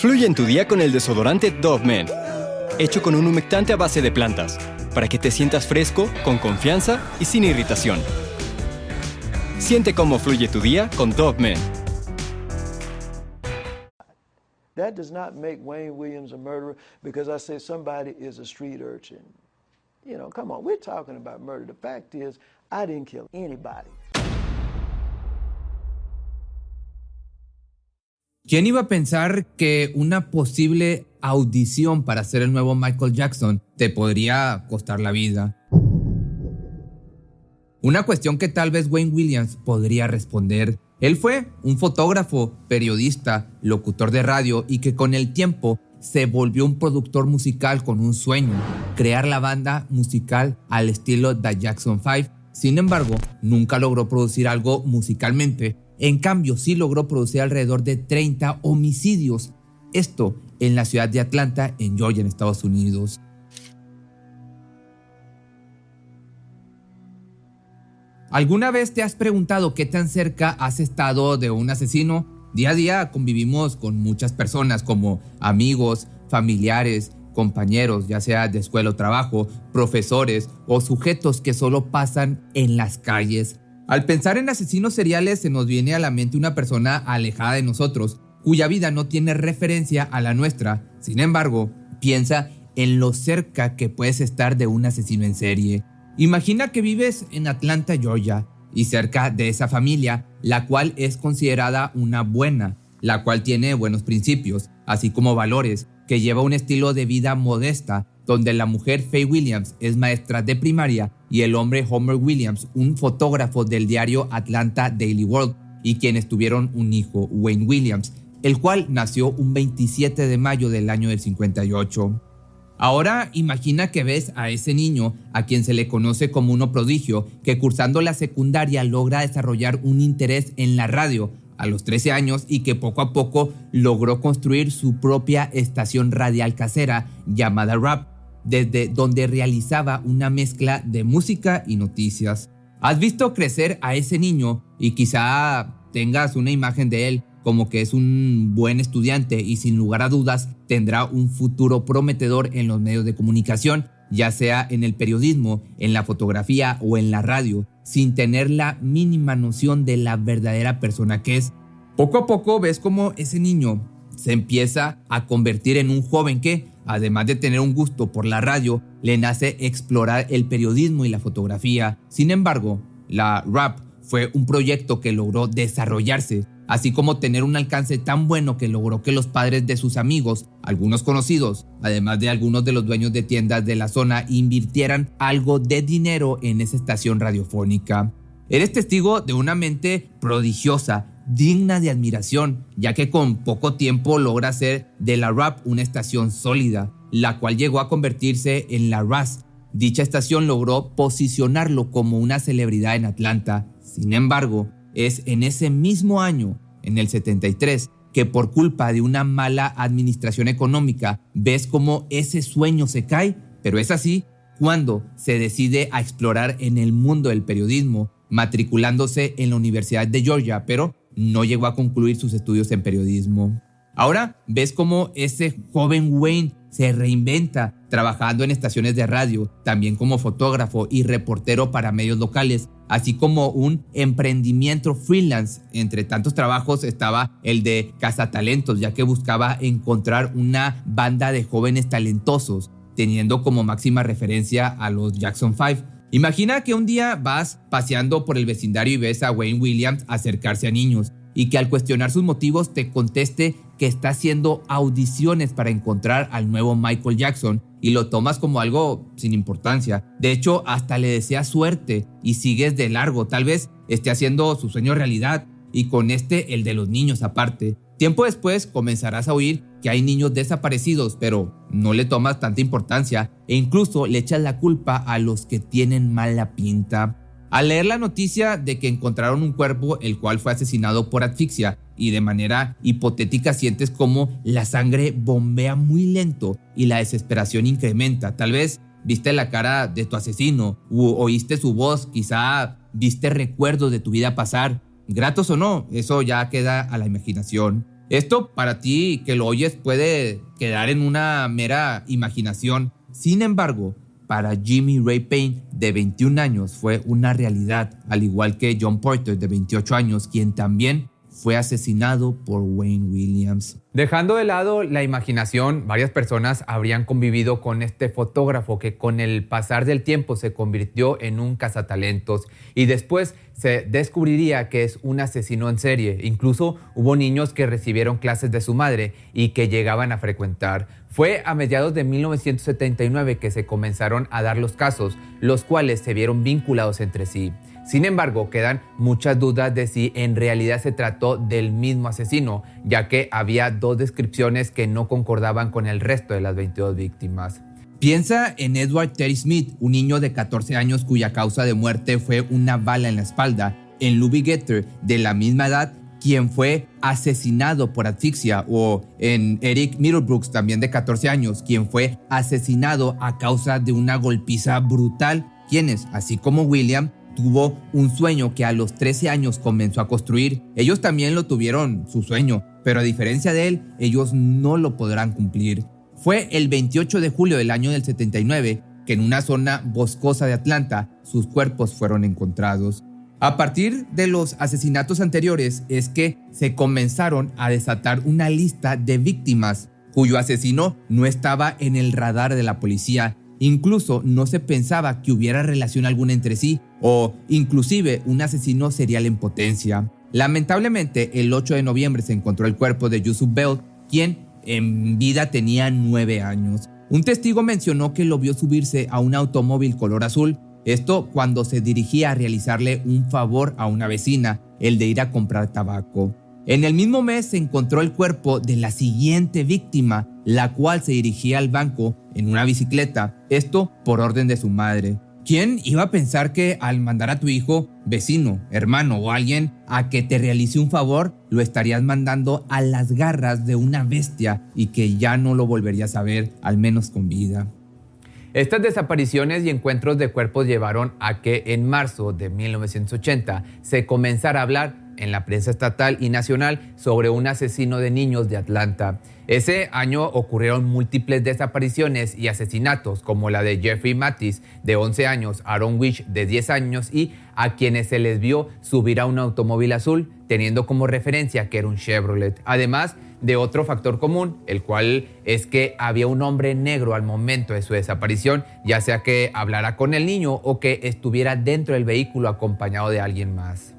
Fluye en tu día con el desodorante Dove Men, hecho con un humectante a base de plantas, para que te sientas fresco, con confianza y sin irritación. Siente cómo fluye tu día con Dove Men. That does not make Wayne Williams a murderer because I say somebody is a street urchin. You know, come on, we're talking about murder. The fact is, I didn't kill anybody. ¿Quién iba a pensar que una posible audición para ser el nuevo Michael Jackson te podría costar la vida? Una cuestión que tal vez Wayne Williams podría responder. Él fue un fotógrafo, periodista, locutor de radio y que con el tiempo se volvió un productor musical con un sueño, crear la banda musical al estilo The Jackson 5. Sin embargo, nunca logró producir algo musicalmente en cambio, sí logró producir alrededor de 30 homicidios. Esto en la ciudad de Atlanta, en Georgia, en Estados Unidos. ¿Alguna vez te has preguntado qué tan cerca has estado de un asesino? Día a día convivimos con muchas personas como amigos, familiares, compañeros, ya sea de escuela o trabajo, profesores o sujetos que solo pasan en las calles al pensar en asesinos seriales se nos viene a la mente una persona alejada de nosotros, cuya vida no tiene referencia a la nuestra. Sin embargo, piensa en lo cerca que puedes estar de un asesino en serie. Imagina que vives en Atlanta, Georgia, y cerca de esa familia, la cual es considerada una buena, la cual tiene buenos principios, así como valores, que lleva un estilo de vida modesta, donde la mujer Faye Williams es maestra de primaria y el hombre Homer Williams, un fotógrafo del diario Atlanta Daily World, y quienes tuvieron un hijo, Wayne Williams, el cual nació un 27 de mayo del año del 58. Ahora imagina que ves a ese niño, a quien se le conoce como uno prodigio, que cursando la secundaria logra desarrollar un interés en la radio a los 13 años y que poco a poco logró construir su propia estación radial casera llamada Rap, desde donde realizaba una mezcla de música y noticias. Has visto crecer a ese niño y quizá tengas una imagen de él como que es un buen estudiante y sin lugar a dudas tendrá un futuro prometedor en los medios de comunicación, ya sea en el periodismo, en la fotografía o en la radio, sin tener la mínima noción de la verdadera persona que es. Poco a poco ves como ese niño se empieza a convertir en un joven que, además de tener un gusto por la radio, le nace explorar el periodismo y la fotografía. Sin embargo, la rap fue un proyecto que logró desarrollarse, así como tener un alcance tan bueno que logró que los padres de sus amigos, algunos conocidos, además de algunos de los dueños de tiendas de la zona, invirtieran algo de dinero en esa estación radiofónica. Eres testigo de una mente prodigiosa, digna de admiración, ya que con poco tiempo logra hacer de la RAP una estación sólida, la cual llegó a convertirse en la RAS. Dicha estación logró posicionarlo como una celebridad en Atlanta. Sin embargo, es en ese mismo año, en el 73, que por culpa de una mala administración económica ves como ese sueño se cae, pero es así cuando se decide a explorar en el mundo del periodismo, matriculándose en la Universidad de Georgia, pero no llegó a concluir sus estudios en periodismo. Ahora ves cómo ese joven Wayne se reinventa trabajando en estaciones de radio, también como fotógrafo y reportero para medios locales, así como un emprendimiento freelance. Entre tantos trabajos estaba el de cazatalentos, ya que buscaba encontrar una banda de jóvenes talentosos, teniendo como máxima referencia a los Jackson 5 Imagina que un día vas paseando por el vecindario y ves a Wayne Williams acercarse a niños y que al cuestionar sus motivos te conteste que está haciendo audiciones para encontrar al nuevo Michael Jackson y lo tomas como algo sin importancia. De hecho, hasta le deseas suerte y sigues de largo. Tal vez esté haciendo su sueño realidad y con este el de los niños aparte. Tiempo después comenzarás a oír que hay niños desaparecidos, pero no le tomas tanta importancia e incluso le echas la culpa a los que tienen mala pinta. Al leer la noticia de que encontraron un cuerpo el cual fue asesinado por asfixia y de manera hipotética sientes como la sangre bombea muy lento y la desesperación incrementa. Tal vez viste la cara de tu asesino o oíste su voz, quizá viste recuerdos de tu vida pasar, gratos o no, eso ya queda a la imaginación. Esto para ti que lo oyes puede quedar en una mera imaginación. Sin embargo, para Jimmy Ray Payne, de 21 años, fue una realidad, al igual que John Porter, de 28 años, quien también fue asesinado por Wayne Williams. Dejando de lado la imaginación, varias personas habrían convivido con este fotógrafo que con el pasar del tiempo se convirtió en un cazatalentos y después se descubriría que es un asesino en serie. Incluso hubo niños que recibieron clases de su madre y que llegaban a frecuentar. Fue a mediados de 1979 que se comenzaron a dar los casos, los cuales se vieron vinculados entre sí. Sin embargo, quedan muchas dudas de si en realidad se trató del mismo asesino, ya que había dos descripciones que no concordaban con el resto de las 22 víctimas. Piensa en Edward Terry Smith, un niño de 14 años cuya causa de muerte fue una bala en la espalda, en Louis Getter, de la misma edad, quien fue asesinado por asfixia, o en Eric Middlebrooks, también de 14 años, quien fue asesinado a causa de una golpiza brutal, quienes, así como William, tuvo un sueño que a los 13 años comenzó a construir. Ellos también lo tuvieron, su sueño, pero a diferencia de él, ellos no lo podrán cumplir. Fue el 28 de julio del año del 79 que en una zona boscosa de Atlanta sus cuerpos fueron encontrados. A partir de los asesinatos anteriores es que se comenzaron a desatar una lista de víctimas cuyo asesino no estaba en el radar de la policía Incluso no se pensaba que hubiera relación alguna entre sí o inclusive un asesino serial en potencia. Lamentablemente, el 8 de noviembre se encontró el cuerpo de Yusuf Bell, quien en vida tenía nueve años. Un testigo mencionó que lo vio subirse a un automóvil color azul, esto cuando se dirigía a realizarle un favor a una vecina, el de ir a comprar tabaco. En el mismo mes se encontró el cuerpo de la siguiente víctima, la cual se dirigía al banco en una bicicleta, esto por orden de su madre. ¿Quién iba a pensar que al mandar a tu hijo, vecino, hermano o alguien a que te realice un favor, lo estarías mandando a las garras de una bestia y que ya no lo volverías a ver, al menos con vida? Estas desapariciones y encuentros de cuerpos llevaron a que en marzo de 1980 se comenzara a hablar en la prensa estatal y nacional sobre un asesino de niños de Atlanta. Ese año ocurrieron múltiples desapariciones y asesinatos, como la de Jeffrey Mattis, de 11 años, Aaron Wish, de 10 años, y a quienes se les vio subir a un automóvil azul, teniendo como referencia que era un Chevrolet. Además de otro factor común, el cual es que había un hombre negro al momento de su desaparición, ya sea que hablara con el niño o que estuviera dentro del vehículo acompañado de alguien más.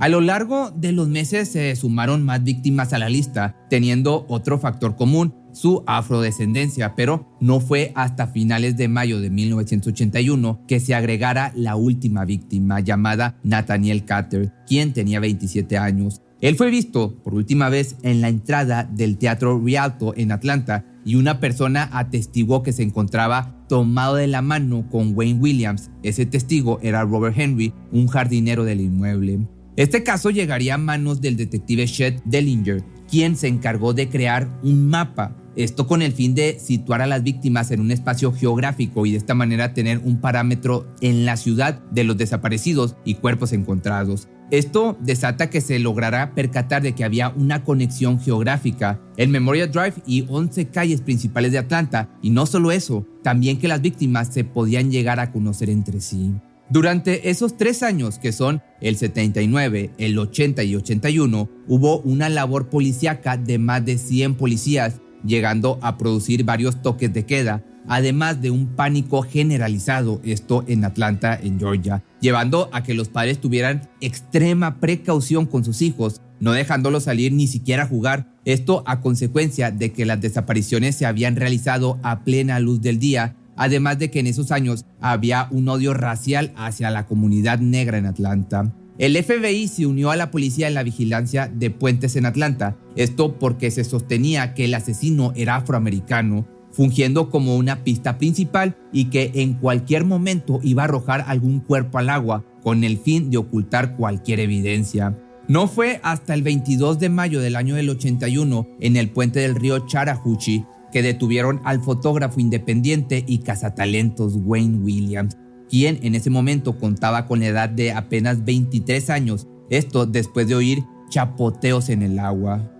A lo largo de los meses se sumaron más víctimas a la lista, teniendo otro factor común, su afrodescendencia, pero no fue hasta finales de mayo de 1981 que se agregara la última víctima llamada Nathaniel Carter, quien tenía 27 años. Él fue visto por última vez en la entrada del Teatro Rialto en Atlanta y una persona atestiguó que se encontraba tomado de la mano con Wayne Williams. Ese testigo era Robert Henry, un jardinero del inmueble. Este caso llegaría a manos del detective Chet Dellinger, quien se encargó de crear un mapa, esto con el fin de situar a las víctimas en un espacio geográfico y de esta manera tener un parámetro en la ciudad de los desaparecidos y cuerpos encontrados. Esto desata que se logrará percatar de que había una conexión geográfica, el Memorial Drive y 11 calles principales de Atlanta, y no solo eso, también que las víctimas se podían llegar a conocer entre sí. Durante esos tres años, que son el 79, el 80 y 81, hubo una labor policíaca de más de 100 policías, llegando a producir varios toques de queda, además de un pánico generalizado, esto en Atlanta, en Georgia, llevando a que los padres tuvieran extrema precaución con sus hijos, no dejándolos salir ni siquiera a jugar, esto a consecuencia de que las desapariciones se habían realizado a plena luz del día además de que en esos años había un odio racial hacia la comunidad negra en Atlanta. El FBI se unió a la policía en la vigilancia de puentes en Atlanta, esto porque se sostenía que el asesino era afroamericano, fungiendo como una pista principal y que en cualquier momento iba a arrojar algún cuerpo al agua con el fin de ocultar cualquier evidencia. No fue hasta el 22 de mayo del año del 81 en el puente del río Chattahoochee que detuvieron al fotógrafo independiente y cazatalentos Wayne Williams, quien en ese momento contaba con la edad de apenas 23 años, esto después de oír chapoteos en el agua.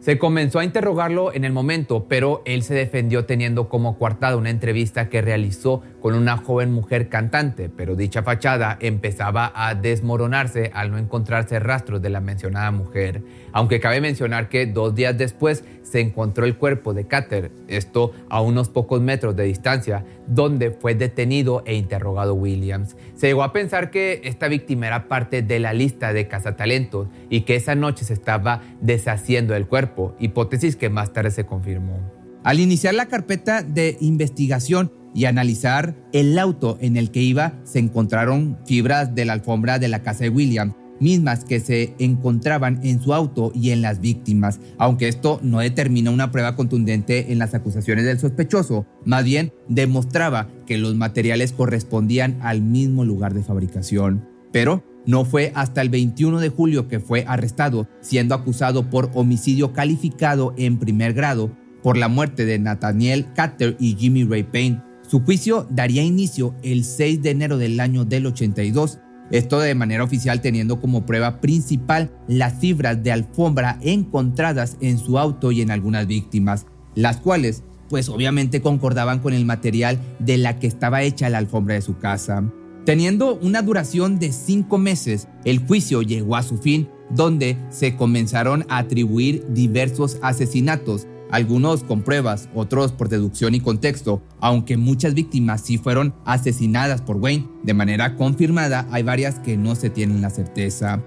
Se comenzó a interrogarlo en el momento, pero él se defendió teniendo como coartada una entrevista que realizó con una joven mujer cantante, pero dicha fachada empezaba a desmoronarse al no encontrarse rastros de la mencionada mujer. Aunque cabe mencionar que dos días después se encontró el cuerpo de Carter, esto a unos pocos metros de distancia, donde fue detenido e interrogado Williams. Se llegó a pensar que esta víctima era parte de la lista de cazatalentos y que esa noche se estaba deshaciendo del cuerpo, hipótesis que más tarde se confirmó. Al iniciar la carpeta de investigación y analizar el auto en el que iba, se encontraron fibras de la alfombra de la casa de Williams mismas que se encontraban en su auto y en las víctimas, aunque esto no determina una prueba contundente en las acusaciones del sospechoso, más bien demostraba que los materiales correspondían al mismo lugar de fabricación. Pero no fue hasta el 21 de julio que fue arrestado, siendo acusado por homicidio calificado en primer grado por la muerte de Nathaniel Carter y Jimmy Ray Payne. Su juicio daría inicio el 6 de enero del año del 82 esto de manera oficial teniendo como prueba principal las fibras de alfombra encontradas en su auto y en algunas víctimas, las cuales pues obviamente concordaban con el material de la que estaba hecha la alfombra de su casa. Teniendo una duración de cinco meses, el juicio llegó a su fin, donde se comenzaron a atribuir diversos asesinatos, algunos con pruebas, otros por deducción y contexto. Aunque muchas víctimas sí fueron asesinadas por Wayne de manera confirmada, hay varias que no se tienen la certeza.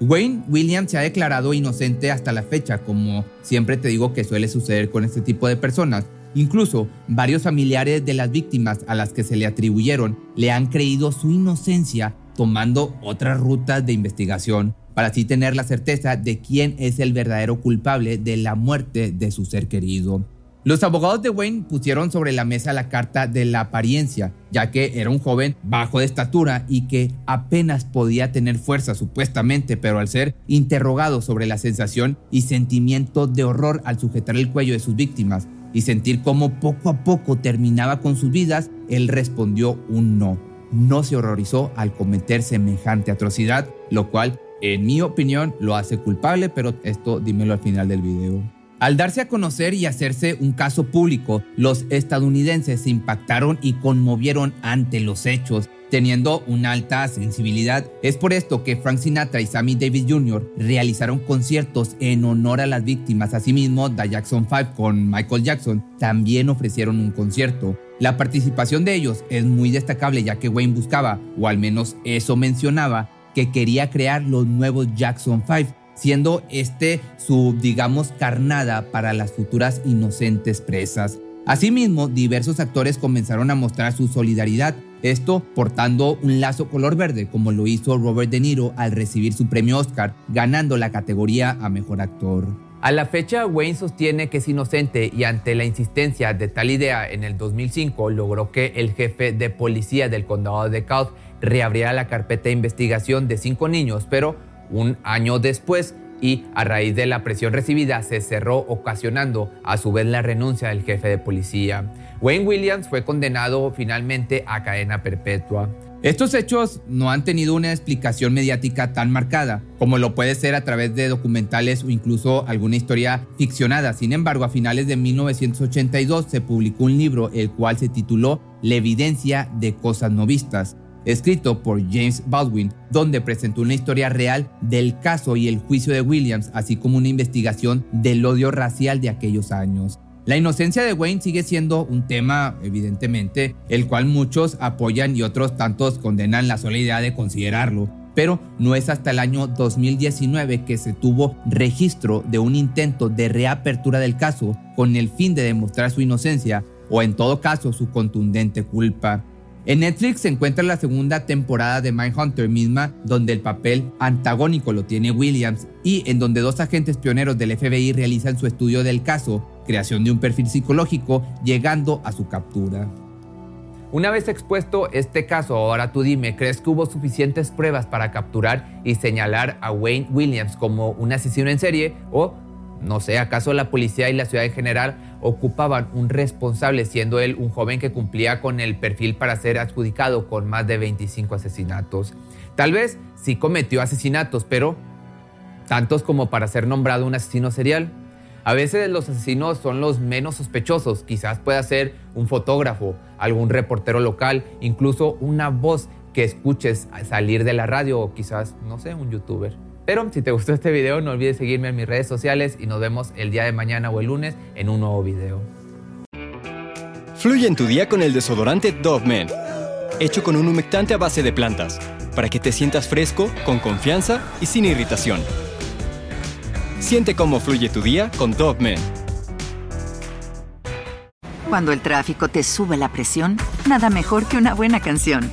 Wayne Williams se ha declarado inocente hasta la fecha, como siempre te digo que suele suceder con este tipo de personas. Incluso varios familiares de las víctimas a las que se le atribuyeron le han creído su inocencia tomando otras rutas de investigación para así tener la certeza de quién es el verdadero culpable de la muerte de su ser querido. Los abogados de Wayne pusieron sobre la mesa la carta de la apariencia, ya que era un joven bajo de estatura y que apenas podía tener fuerza supuestamente, pero al ser interrogado sobre la sensación y sentimiento de horror al sujetar el cuello de sus víctimas y sentir cómo poco a poco terminaba con sus vidas, él respondió un no. No se horrorizó al cometer semejante atrocidad, lo cual en mi opinión, lo hace culpable, pero esto dímelo al final del video. Al darse a conocer y hacerse un caso público, los estadounidenses se impactaron y conmovieron ante los hechos, teniendo una alta sensibilidad. Es por esto que Frank Sinatra y Sammy Davis Jr. realizaron conciertos en honor a las víctimas. Asimismo, The Jackson 5 con Michael Jackson también ofrecieron un concierto. La participación de ellos es muy destacable ya que Wayne buscaba, o al menos eso mencionaba, que quería crear los nuevos Jackson 5, siendo este su, digamos, carnada para las futuras inocentes presas. Asimismo, diversos actores comenzaron a mostrar su solidaridad, esto portando un lazo color verde, como lo hizo Robert De Niro al recibir su premio Oscar, ganando la categoría a Mejor Actor. A la fecha, Wayne sostiene que es inocente y ante la insistencia de tal idea en el 2005 logró que el jefe de policía del condado de Cobb reabría la carpeta de investigación de cinco niños, pero un año después y a raíz de la presión recibida se cerró ocasionando a su vez la renuncia del jefe de policía. Wayne Williams fue condenado finalmente a cadena perpetua. Estos hechos no han tenido una explicación mediática tan marcada como lo puede ser a través de documentales o incluso alguna historia ficcionada. Sin embargo, a finales de 1982 se publicó un libro el cual se tituló La evidencia de cosas no vistas escrito por James Baldwin, donde presentó una historia real del caso y el juicio de Williams, así como una investigación del odio racial de aquellos años. La inocencia de Wayne sigue siendo un tema, evidentemente, el cual muchos apoyan y otros tantos condenan la sola idea de considerarlo. Pero no es hasta el año 2019 que se tuvo registro de un intento de reapertura del caso con el fin de demostrar su inocencia o en todo caso su contundente culpa. En Netflix se encuentra la segunda temporada de Mindhunter misma, donde el papel antagónico lo tiene Williams y en donde dos agentes pioneros del FBI realizan su estudio del caso, creación de un perfil psicológico, llegando a su captura. Una vez expuesto este caso, ahora tú dime, ¿crees que hubo suficientes pruebas para capturar y señalar a Wayne Williams como un asesino en serie o no sé, ¿acaso la policía y la ciudad en general ocupaban un responsable siendo él un joven que cumplía con el perfil para ser adjudicado con más de 25 asesinatos? Tal vez sí cometió asesinatos, pero tantos como para ser nombrado un asesino serial. A veces los asesinos son los menos sospechosos, quizás pueda ser un fotógrafo, algún reportero local, incluso una voz que escuches salir de la radio o quizás, no sé, un youtuber. Pero si te gustó este video, no olvides seguirme en mis redes sociales y nos vemos el día de mañana o el lunes en un nuevo video. Fluye en tu día con el desodorante Dove Men, hecho con un humectante a base de plantas, para que te sientas fresco, con confianza y sin irritación. Siente cómo fluye tu día con Dove Men. Cuando el tráfico te sube la presión, nada mejor que una buena canción.